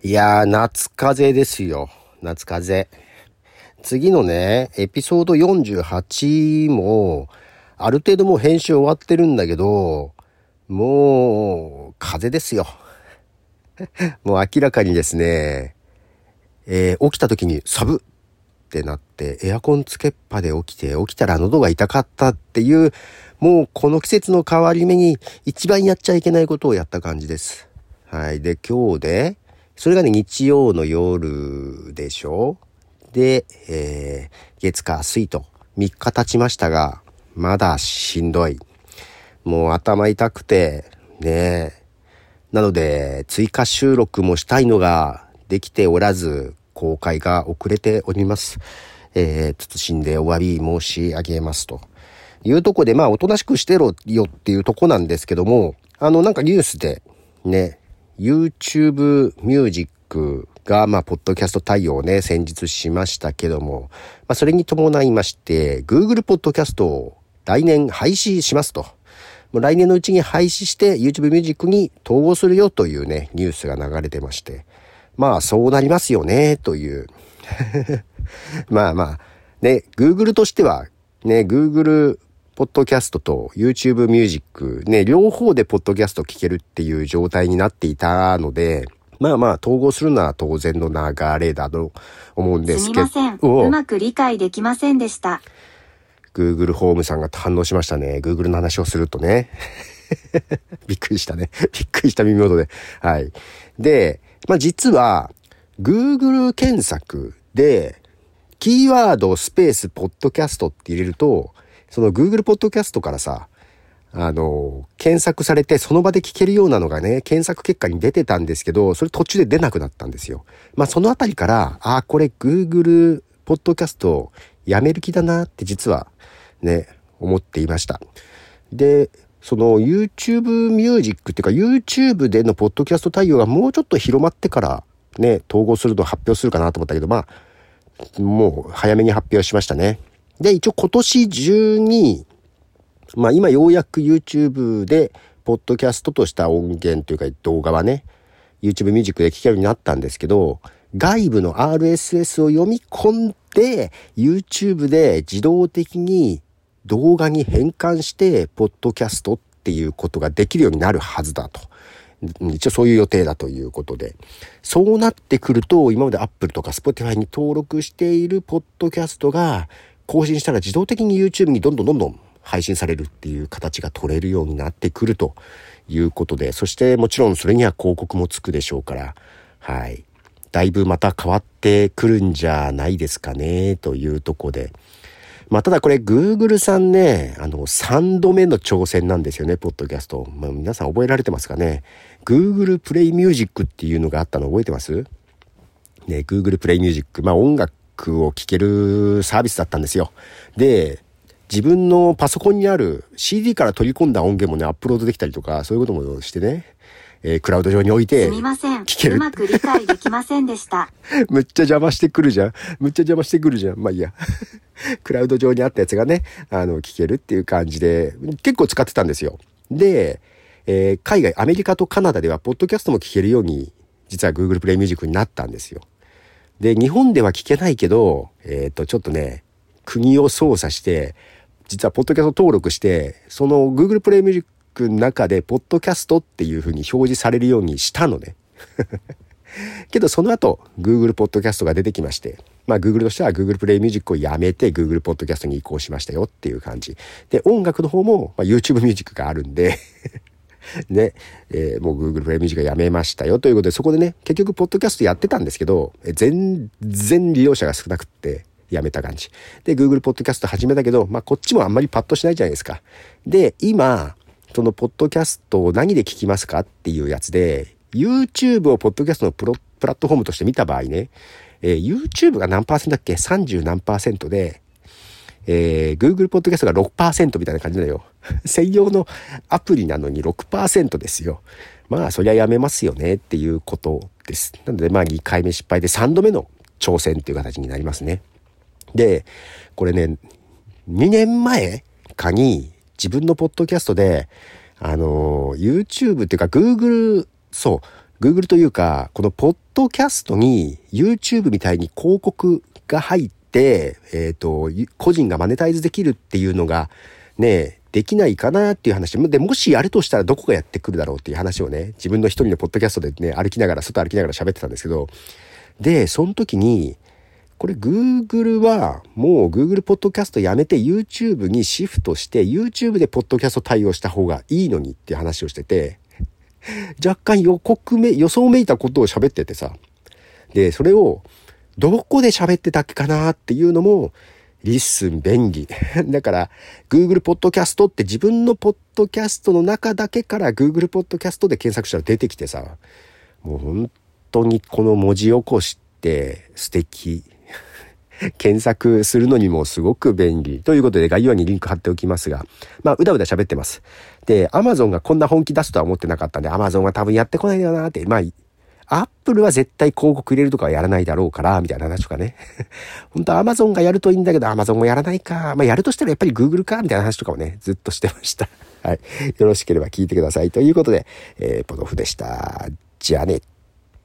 いやー、夏風邪ですよ。夏風邪。次のね、エピソード48も、ある程度もう編集終わってるんだけど、もう、風邪ですよ。もう明らかにですね、えー、起きた時にサブってなって、エアコンつけっぱで起きて、起きたら喉が痛かったっていう、もうこの季節の変わり目に一番やっちゃいけないことをやった感じです。はい。で、今日で、それがね、日曜の夜でしょ？で、えー、月火水と3日経ちましたが、まだしんどい。もう頭痛くて、ねなので、追加収録もしたいのができておらず、公開が遅れております。えー、謹んでお詫び申し上げますと。いうとこで、まあ、おとなしくしてろよっていうとこなんですけども、あの、なんかニュースで、ね、YouTube ミュージックが、まあ、ポッドキャスト対応をね、先日しましたけども、まあ、それに伴いまして、Google ポッドキャストを来年廃止しますと。もう来年のうちに廃止して YouTube ミュージックに統合するよというね、ニュースが流れてまして。まあ、そうなりますよね、という。まあまあ、ね、Google としては、ね、Google ポッドキャストと YouTube ミュージック、ね、両方でポッドキャスト聞けるっていう状態になっていたので、まあまあ、統合するのは当然の流れだと思うんですけど。すみません。うまく理解できませんでした。Google ホームさんが反応しましたね。Google の話をするとね。びっくりしたね。びっくりした耳元で。はい。で、まあ実は、Google 検索で、キーワードスペースポッドキャストって入れると、その Google ポッドキャストからさ、あの、検索されてその場で聞けるようなのがね、検索結果に出てたんですけど、それ途中で出なくなったんですよ。まあそのあたりから、ああ、これ Google ポッドキャストやめる気だなって実はね、思っていました。で、その YouTube ミュージックっていうか YouTube でのポッドキャスト対応がもうちょっと広まってからね、統合すると発表するかなと思ったけど、まあ、もう早めに発表しましたね。で、一応今年中に、まあ今ようやく YouTube で、ポッドキャストとした音源というか動画はね、YouTube ミュージックで聴けるようになったんですけど、外部の RSS を読み込んで、YouTube で自動的に動画に変換して、ポッドキャストっていうことができるようになるはずだと。一応そういう予定だということで。そうなってくると、今まで Apple とか Spotify に登録しているポッドキャストが、更新したら自動的に YouTube にどんどんどんどん配信されるっていう形が取れるようになってくるということで、そしてもちろんそれには広告もつくでしょうから、はい。だいぶまた変わってくるんじゃないですかね、というとこで。まあ、ただこれ Google さんね、あの、3度目の挑戦なんですよね、ポッドキャスト。まあ、皆さん覚えられてますかね？Google Play Music っていうのがあったの覚えてます？ね、Google Play Music。まあ、音楽クを聴けるサービスだったんですよ。で、自分のパソコンにある CD から取り込んだ音源もね、アップロードできたりとか、そういうこともしてね、えー、クラウド上に置いて、すみません。聞ける。うまく理解できませんでした。むっちゃ邪魔してくるじゃん。むっちゃ邪魔してくるじゃん。まあいいや。クラウド上にあったやつがね、あの、聞けるっていう感じで、結構使ってたんですよ。で、えー、海外、アメリカとカナダでは、ポッドキャストも聞けるように、実は Google プレイミュージックになったんですよ。で、日本では聞けないけど、えっ、ー、と、ちょっとね、国を操作して、実はポッドキャスト登録して、その Google プレイミュージックの中で、ポッドキャストっていう風に表示されるようにしたのね。けどその後、Google ポッドキャストが出てきまして、まあ Google としては Google プレイミュージックをやめて Google ポッドキャストに移行しましたよっていう感じ。で、音楽の方も、まあ、YouTube ミュージックがあるんで ね、えー、もう Google プレイミュージックやめましたよということで、そこでね、結局、ポッドキャストやってたんですけど、全然利用者が少なくって、やめた感じ。で、Google ポッドキャスト始めたけど、まあ、こっちもあんまりパッとしないじゃないですか。で、今、そのポッドキャストを何で聞きますかっていうやつで、YouTube をポッドキャストのプロプラットフォームとして見た場合ね、えー、YouTube が何パーセントだっけ ?30 何パーセントで、えー、Google Podcast が6%みたいな感じだよ。専用のアプリなのに6%ですよ。まあ、そりゃやめますよねっていうことです。なので、まあ、2回目失敗で3度目の挑戦っていう形になりますね。で、これね、2年前かに自分のポッドキャストで、あの、YouTube っていうか Google、そう、Google というか、このポッドキャストに YouTube みたいに広告が入って、えっ、ー、と、個人がマネタイズできるっていうのが、ね、できないかなっていう話。で、もしやるとしたらどこがやってくるだろうっていう話をね、自分の一人のポッドキャストでね、歩きながら、外歩きながら喋ってたんですけど、で、その時に、これ Google はもう Google ポッドキャストやめて YouTube にシフトして YouTube でポッドキャスト対応した方がいいのにって話をしてて、若干予告め、予想めいたことを喋っててさ。で、それを、どこで喋ってたっけかなっていうのも、 LISTEN 便利。だから、Google ポッドキャストって自分のポッドキャストの中だけから Google ポッドキャストで検索したら出てきてさ、もう本当にこの文字起こしって素敵。検索するのにもすごく便利。ということで概要欄にリンク貼っておきますが、まあ、うだうだ喋ってます。で、Amazon がこんな本気出すとは思ってなかったんで、Amazon は多分やってこないよなって、まあ、アップルは絶対広告入れるとかはやらないだろうから、みたいな話とかね。本当は Amazon がやるといいんだけど、Amazon もやらないか。まあ、やるとしたらやっぱり Google か、みたいな話とかもね、ずっとしてました。はい。よろしければ聞いてください。ということで、えー、ポドフでした。じゃあね。